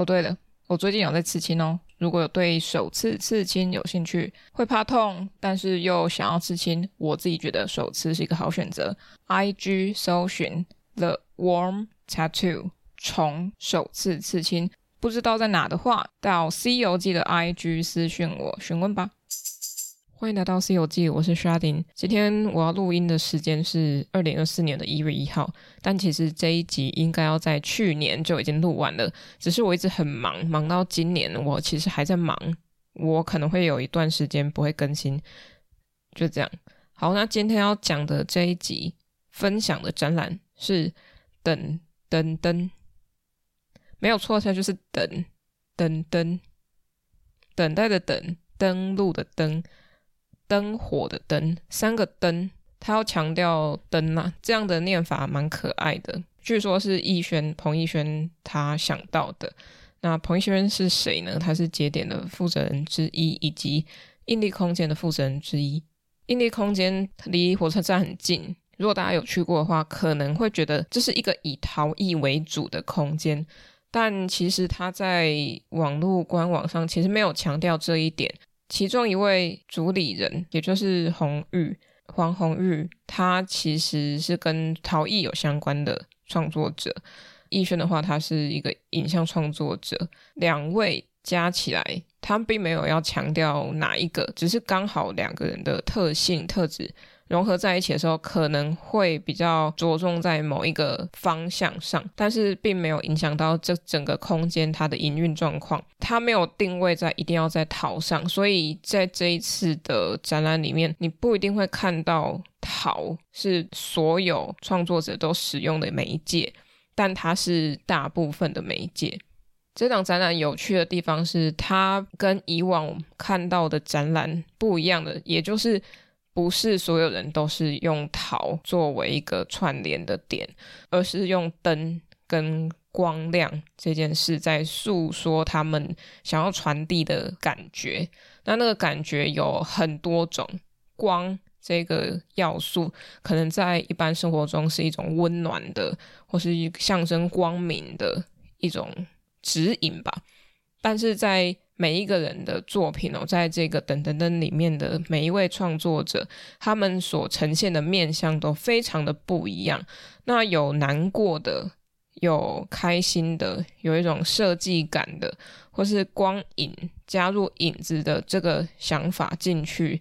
哦，对了，我最近有在刺青哦。如果有对首次刺青有兴趣，会怕痛，但是又想要刺青，我自己觉得首次是一个好选择。IG 搜寻 The Warm Tattoo 虫首次刺青，不知道在哪的话，到 C 游记的 IG 私讯我询问吧。欢迎来到《西游记》，我是 Sharding。今天我要录音的时间是二零二四年的一月一号，但其实这一集应该要在去年就已经录完了，只是我一直很忙，忙到今年我其实还在忙，我可能会有一段时间不会更新，就这样。好，那今天要讲的这一集分享的展览是等灯灯，没有错，它就是等灯灯，等待的等，登录的登。灯火的灯，三个灯，他要强调灯啊，这样的念法蛮可爱的。据说是逸轩彭逸轩他想到的。那彭逸轩是谁呢？他是节点的负责人之一，以及印力空间的负责人之一。印力空间离火车站很近，如果大家有去过的话，可能会觉得这是一个以陶艺为主的空间，但其实他在网络官网上其实没有强调这一点。其中一位主理人，也就是红玉黄红玉，他其实是跟陶艺有相关的创作者。艺轩的话，他是一个影像创作者。两位加起来，他并没有要强调哪一个，只是刚好两个人的特性特质。融合在一起的时候，可能会比较着重在某一个方向上，但是并没有影响到这整个空间它的营运状况。它没有定位在一定要在陶上，所以在这一次的展览里面，你不一定会看到陶是所有创作者都使用的媒介，但它是大部分的媒介。这档展览有趣的地方是，它跟以往看到的展览不一样的，也就是。不是所有人都是用桃作为一个串联的点，而是用灯跟光亮这件事在诉说他们想要传递的感觉。那那个感觉有很多种，光这个要素可能在一般生活中是一种温暖的，或是象征光明的一种指引吧。但是在每一个人的作品哦，在这个等等等里面的每一位创作者，他们所呈现的面向都非常的不一样。那有难过的，有开心的，有一种设计感的，或是光影加入影子的这个想法进去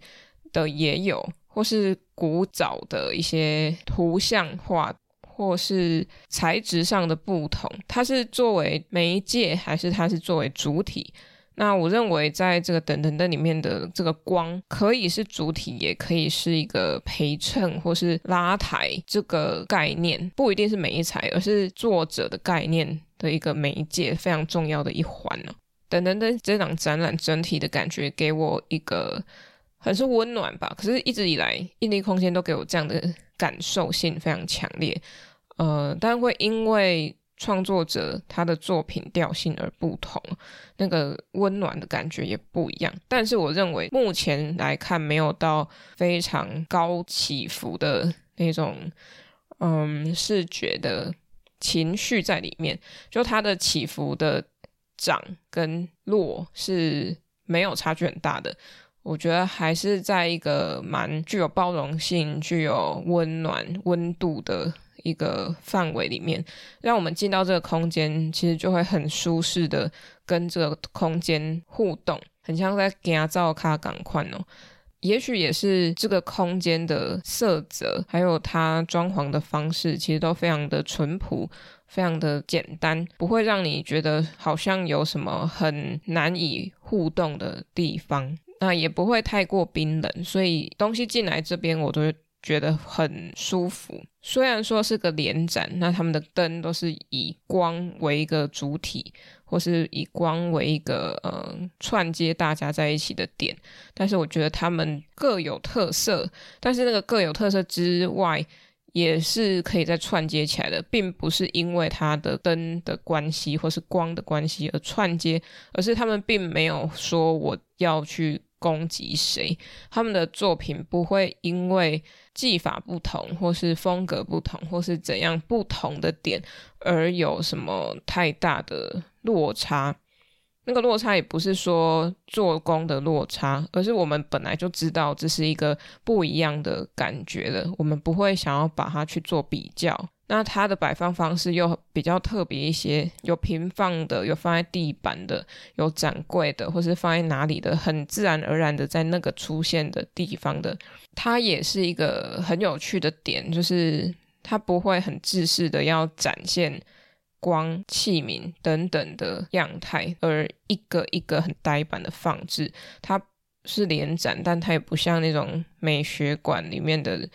的也有，或是古早的一些图像化，或是材质上的不同。它是作为媒介，还是它是作为主体？那我认为，在这个等等灯里面的这个光，可以是主体，也可以是一个陪衬或是拉抬这个概念，不一定是媒材，而是作者的概念的一个媒介，非常重要的一环呢。等等灯这档展览整体的感觉给我一个很是温暖吧，可是一直以来，印尼空间都给我这样的感受性非常强烈，呃，但会因为。创作者他的作品调性而不同，那个温暖的感觉也不一样。但是我认为目前来看，没有到非常高起伏的那种，嗯，视觉的情绪在里面。就它的起伏的涨跟落是没有差距很大的。我觉得还是在一个蛮具有包容性、具有温暖温度的。一个范围里面，让我们进到这个空间，其实就会很舒适的跟这个空间互动，很像在行走卡港宽哦。也许也是这个空间的色泽，还有它装潢的方式，其实都非常的淳朴，非常的简单，不会让你觉得好像有什么很难以互动的地方。那也不会太过冰冷，所以东西进来这边，我都觉得很舒服。虽然说是个连展，那他们的灯都是以光为一个主体，或是以光为一个呃串接大家在一起的点，但是我觉得他们各有特色。但是那个各有特色之外，也是可以再串接起来的，并不是因为它的灯的关系或是光的关系而串接，而是他们并没有说我要去。攻击谁，他们的作品不会因为技法不同，或是风格不同，或是怎样不同的点而有什么太大的落差。那个落差也不是说做工的落差，而是我们本来就知道这是一个不一样的感觉的，我们不会想要把它去做比较。那它的摆放方式又比较特别一些，有平放的，有放在地板的，有展柜的，或是放在哪里的，很自然而然的在那个出现的地方的，它也是一个很有趣的点，就是它不会很自视的要展现光、器皿等等的样态，而一个一个很呆板的放置，它是连展，但它也不像那种美学馆里面的。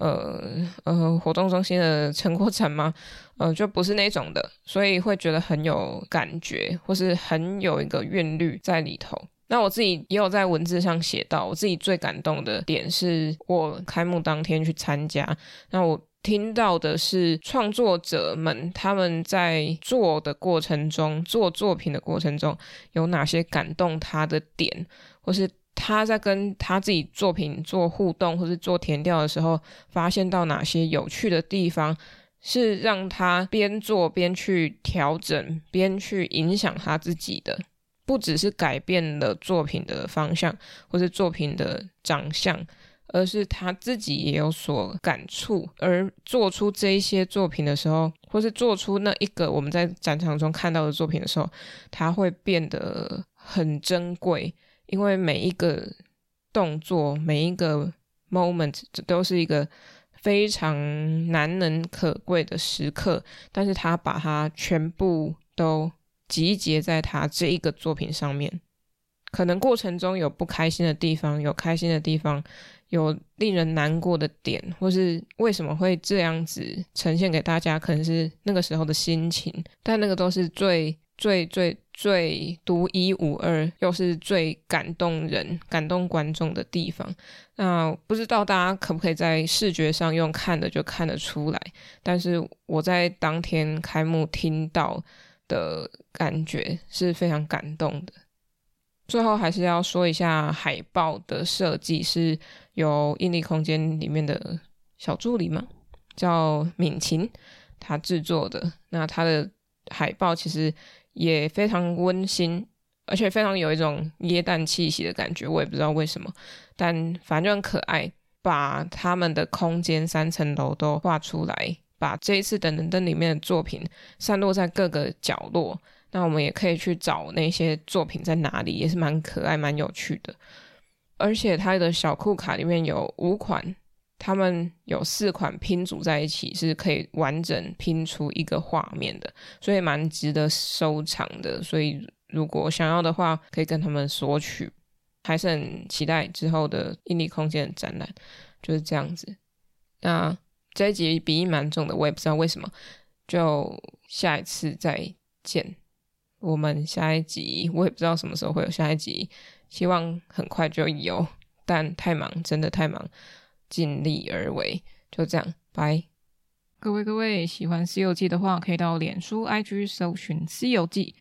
呃呃，活动中心的成果展吗？呃，就不是那种的，所以会觉得很有感觉，或是很有一个韵律在里头。那我自己也有在文字上写到，我自己最感动的点是我开幕当天去参加，那我听到的是创作者们他们在做的过程中，做作品的过程中有哪些感动他的点，或是。他在跟他自己作品做互动，或是做填调的时候，发现到哪些有趣的地方，是让他边做边去调整，边去影响他自己的，不只是改变了作品的方向，或是作品的长相，而是他自己也有所感触，而做出这一些作品的时候，或是做出那一个我们在展场中看到的作品的时候，他会变得很珍贵。因为每一个动作，每一个 moment，这都是一个非常难能可贵的时刻，但是他把它全部都集结在他这一个作品上面。可能过程中有不开心的地方，有开心的地方，有令人难过的点，或是为什么会这样子呈现给大家，可能是那个时候的心情，但那个都是最最最。最独一无二，又是最感动人、感动观众的地方。那不知道大家可不可以在视觉上用看的就看得出来？但是我在当天开幕听到的感觉是非常感动的。最后还是要说一下海报的设计是由印力空间里面的小助理嘛，叫敏琴，他制作的。那他的海报其实。也非常温馨，而且非常有一种耶诞气息的感觉。我也不知道为什么，但反正就很可爱。把他们的空间三层楼都画出来，把这一次等等灯里面的作品散落在各个角落。那我们也可以去找那些作品在哪里，也是蛮可爱、蛮有趣的。而且它的小库卡里面有五款。他们有四款拼组在一起，是可以完整拼出一个画面的，所以蛮值得收藏的。所以如果想要的话，可以跟他们索取。还是很期待之后的印尼空间展览，就是这样子。那这一集鼻音蛮重的，我也不知道为什么。就下一次再见。我们下一集我也不知道什么时候会有下一集，希望很快就有，但太忙，真的太忙。尽力而为，就这样，拜。各位各位，喜欢《西游记》的话，可以到脸书、IG 搜寻《西游记》